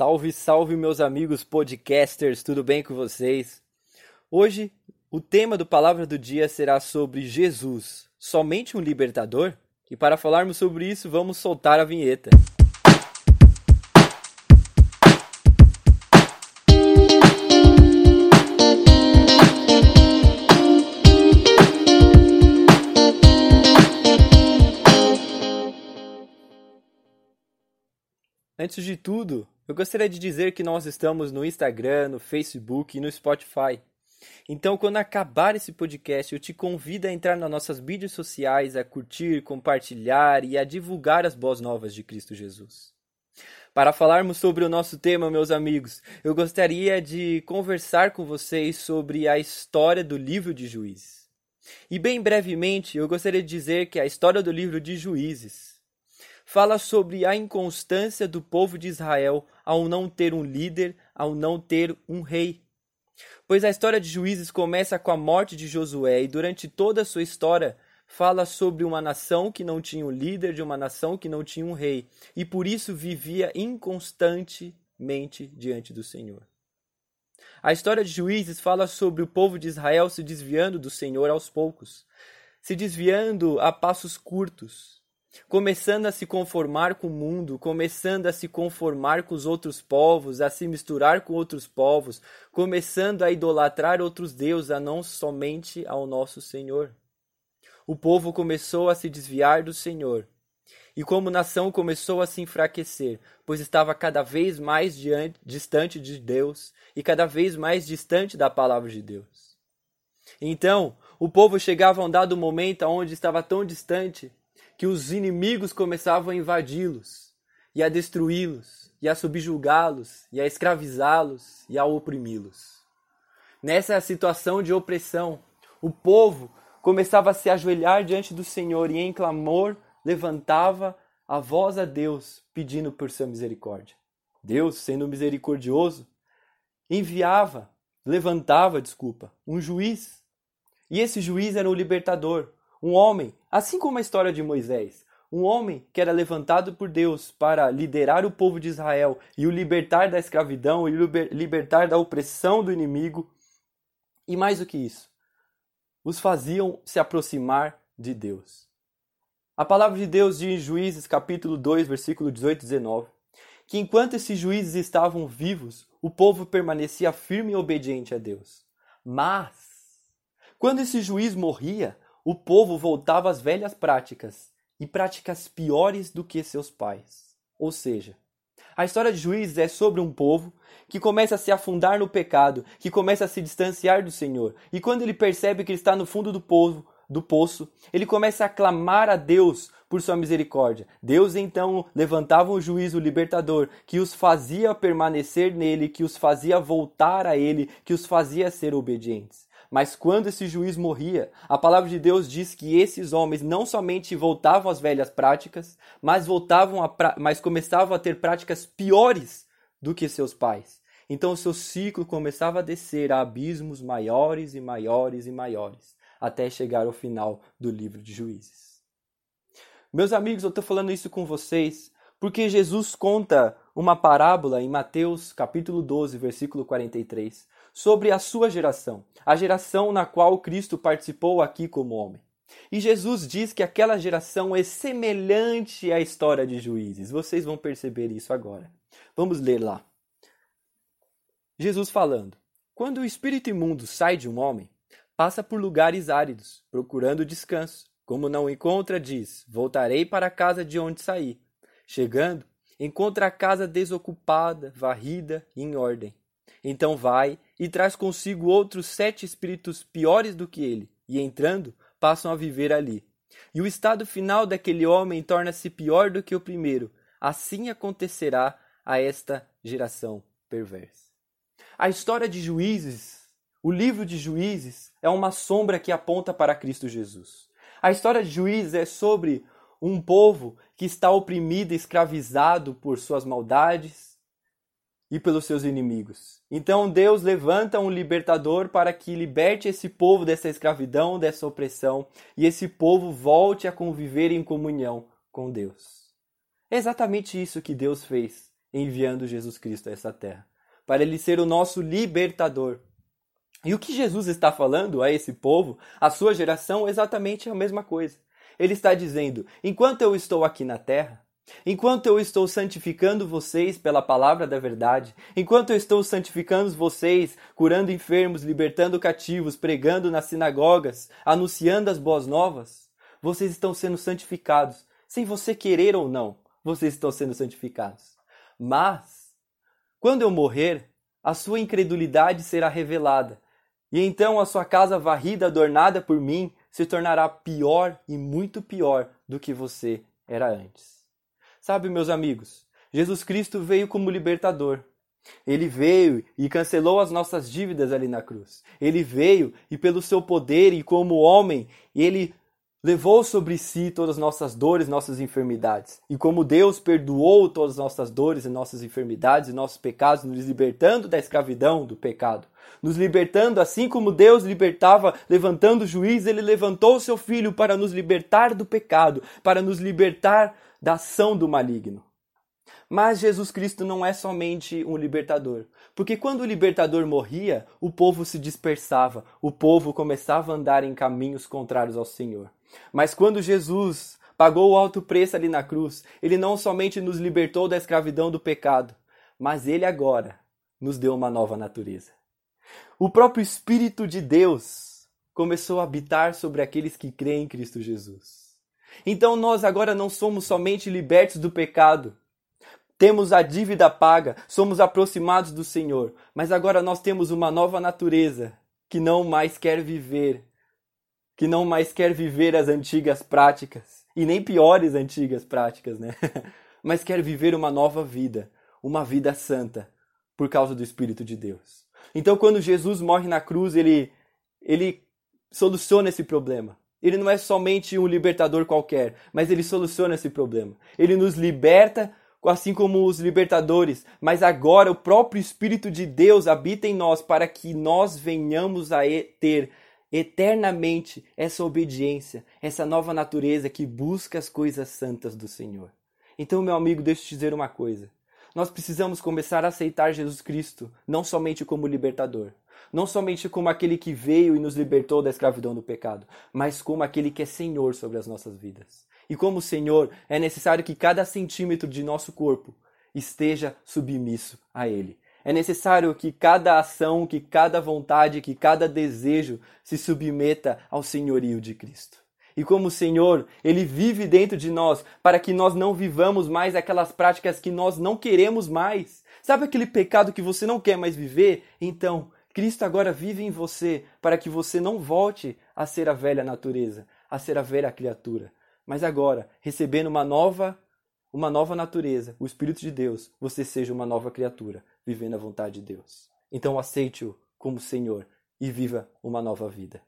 Salve, salve, meus amigos podcasters, tudo bem com vocês? Hoje, o tema do Palavra do Dia será sobre Jesus, somente um libertador? E para falarmos sobre isso, vamos soltar a vinheta. Antes de tudo, eu gostaria de dizer que nós estamos no Instagram, no Facebook e no Spotify. Então, quando acabar esse podcast, eu te convido a entrar nas nossas mídias sociais, a curtir, compartilhar e a divulgar as boas novas de Cristo Jesus. Para falarmos sobre o nosso tema, meus amigos, eu gostaria de conversar com vocês sobre a história do livro de Juízes. E bem brevemente, eu gostaria de dizer que a história do livro de Juízes fala sobre a inconstância do povo de Israel ao não ter um líder, ao não ter um rei. Pois a história de Juízes começa com a morte de Josué e durante toda a sua história fala sobre uma nação que não tinha um líder, de uma nação que não tinha um rei, e por isso vivia inconstantemente diante do Senhor. A história de Juízes fala sobre o povo de Israel se desviando do Senhor aos poucos, se desviando a passos curtos, começando a se conformar com o mundo, começando a se conformar com os outros povos, a se misturar com outros povos, começando a idolatrar outros deuses, a não somente ao nosso Senhor. O povo começou a se desviar do Senhor. E como nação começou a se enfraquecer, pois estava cada vez mais diante, distante de Deus e cada vez mais distante da palavra de Deus. Então, o povo chegava a um dado momento onde estava tão distante que os inimigos começavam a invadi-los e a destruí-los e a subjugá-los e a escravizá-los e a oprimi-los. Nessa situação de opressão, o povo começava a se ajoelhar diante do Senhor e em clamor levantava a voz a Deus pedindo por sua misericórdia. Deus, sendo misericordioso, enviava, levantava, desculpa, um juiz. E esse juiz era o libertador, um homem, assim como a história de Moisés, um homem que era levantado por Deus para liderar o povo de Israel e o libertar da escravidão e libertar da opressão do inimigo. E mais do que isso, os faziam se aproximar de Deus. A palavra de Deus diz em Juízes capítulo 2, versículo 18 e 19, que enquanto esses juízes estavam vivos, o povo permanecia firme e obediente a Deus. Mas, quando esse juiz morria, o povo voltava às velhas práticas e práticas piores do que seus pais. Ou seja, a história de Juízes é sobre um povo que começa a se afundar no pecado, que começa a se distanciar do Senhor. E quando ele percebe que ele está no fundo do povo, do poço, ele começa a clamar a Deus por sua misericórdia. Deus então levantava um juízo libertador que os fazia permanecer nele, que os fazia voltar a ele, que os fazia ser obedientes. Mas quando esse juiz morria, a palavra de Deus diz que esses homens não somente voltavam às velhas práticas, mas voltavam a mas começavam a ter práticas piores do que seus pais. Então o seu ciclo começava a descer a abismos maiores e maiores e maiores, até chegar ao final do livro de Juízes. Meus amigos, eu estou falando isso com vocês porque Jesus conta uma parábola em Mateus capítulo 12, versículo 43, sobre a sua geração, a geração na qual Cristo participou aqui como homem. E Jesus diz que aquela geração é semelhante à história de juízes. Vocês vão perceber isso agora. Vamos ler lá. Jesus falando: Quando o espírito imundo sai de um homem, passa por lugares áridos, procurando descanso. Como não encontra, diz: Voltarei para a casa de onde saí. Chegando, encontra a casa desocupada, varrida e em ordem. Então vai e traz consigo outros sete espíritos piores do que ele, e entrando, passam a viver ali. E o estado final daquele homem torna-se pior do que o primeiro. Assim acontecerá a esta geração perversa. A história de Juízes, o livro de Juízes, é uma sombra que aponta para Cristo Jesus. A história de Juízes é sobre um povo que está oprimido, escravizado por suas maldades, e pelos seus inimigos. Então Deus levanta um libertador para que liberte esse povo dessa escravidão, dessa opressão, e esse povo volte a conviver em comunhão com Deus. É exatamente isso que Deus fez enviando Jesus Cristo a essa terra, para ele ser o nosso libertador. E o que Jesus está falando a esse povo, a sua geração, é exatamente a mesma coisa. Ele está dizendo: enquanto eu estou aqui na terra, enquanto eu estou santificando vocês pela palavra da verdade, enquanto eu estou santificando vocês, curando enfermos, libertando cativos, pregando nas sinagogas, anunciando as boas novas, vocês estão sendo santificados, sem você querer ou não, vocês estão sendo santificados. Mas, quando eu morrer, a sua incredulidade será revelada e então a sua casa varrida, adornada por mim, se tornará pior e muito pior do que você era antes. Sabe, meus amigos, Jesus Cristo veio como libertador. Ele veio e cancelou as nossas dívidas ali na cruz. Ele veio e, pelo seu poder e como homem, ele levou sobre si todas as nossas dores, nossas enfermidades. E como Deus perdoou todas as nossas dores e nossas enfermidades e nossos pecados, nos libertando da escravidão do pecado, nos libertando assim como Deus libertava, levantando o juiz, ele levantou o seu filho para nos libertar do pecado, para nos libertar da ação do maligno. Mas Jesus Cristo não é somente um libertador, porque quando o libertador morria, o povo se dispersava, o povo começava a andar em caminhos contrários ao Senhor. Mas quando Jesus pagou o alto preço ali na cruz, ele não somente nos libertou da escravidão do pecado, mas ele agora nos deu uma nova natureza. O próprio Espírito de Deus começou a habitar sobre aqueles que creem em Cristo Jesus. Então nós agora não somos somente libertos do pecado, temos a dívida paga, somos aproximados do Senhor, mas agora nós temos uma nova natureza que não mais quer viver que não mais quer viver as antigas práticas, e nem piores antigas práticas, né? Mas quer viver uma nova vida, uma vida santa, por causa do Espírito de Deus. Então, quando Jesus morre na cruz, ele, ele soluciona esse problema. Ele não é somente um libertador qualquer, mas ele soluciona esse problema. Ele nos liberta, assim como os libertadores, mas agora o próprio Espírito de Deus habita em nós para que nós venhamos a ter eternamente essa obediência, essa nova natureza que busca as coisas santas do Senhor. Então, meu amigo, deixa eu te dizer uma coisa. Nós precisamos começar a aceitar Jesus Cristo não somente como libertador, não somente como aquele que veio e nos libertou da escravidão do pecado, mas como aquele que é Senhor sobre as nossas vidas. E como Senhor, é necessário que cada centímetro de nosso corpo esteja submisso a Ele. É necessário que cada ação, que cada vontade, que cada desejo se submeta ao senhorio de Cristo. E como o Senhor, Ele vive dentro de nós para que nós não vivamos mais aquelas práticas que nós não queremos mais. Sabe aquele pecado que você não quer mais viver? Então, Cristo agora vive em você para que você não volte a ser a velha natureza, a ser a velha criatura. Mas agora, recebendo uma nova uma nova natureza, o Espírito de Deus, você seja uma nova criatura, vivendo a vontade de Deus. Então aceite-o como Senhor e viva uma nova vida.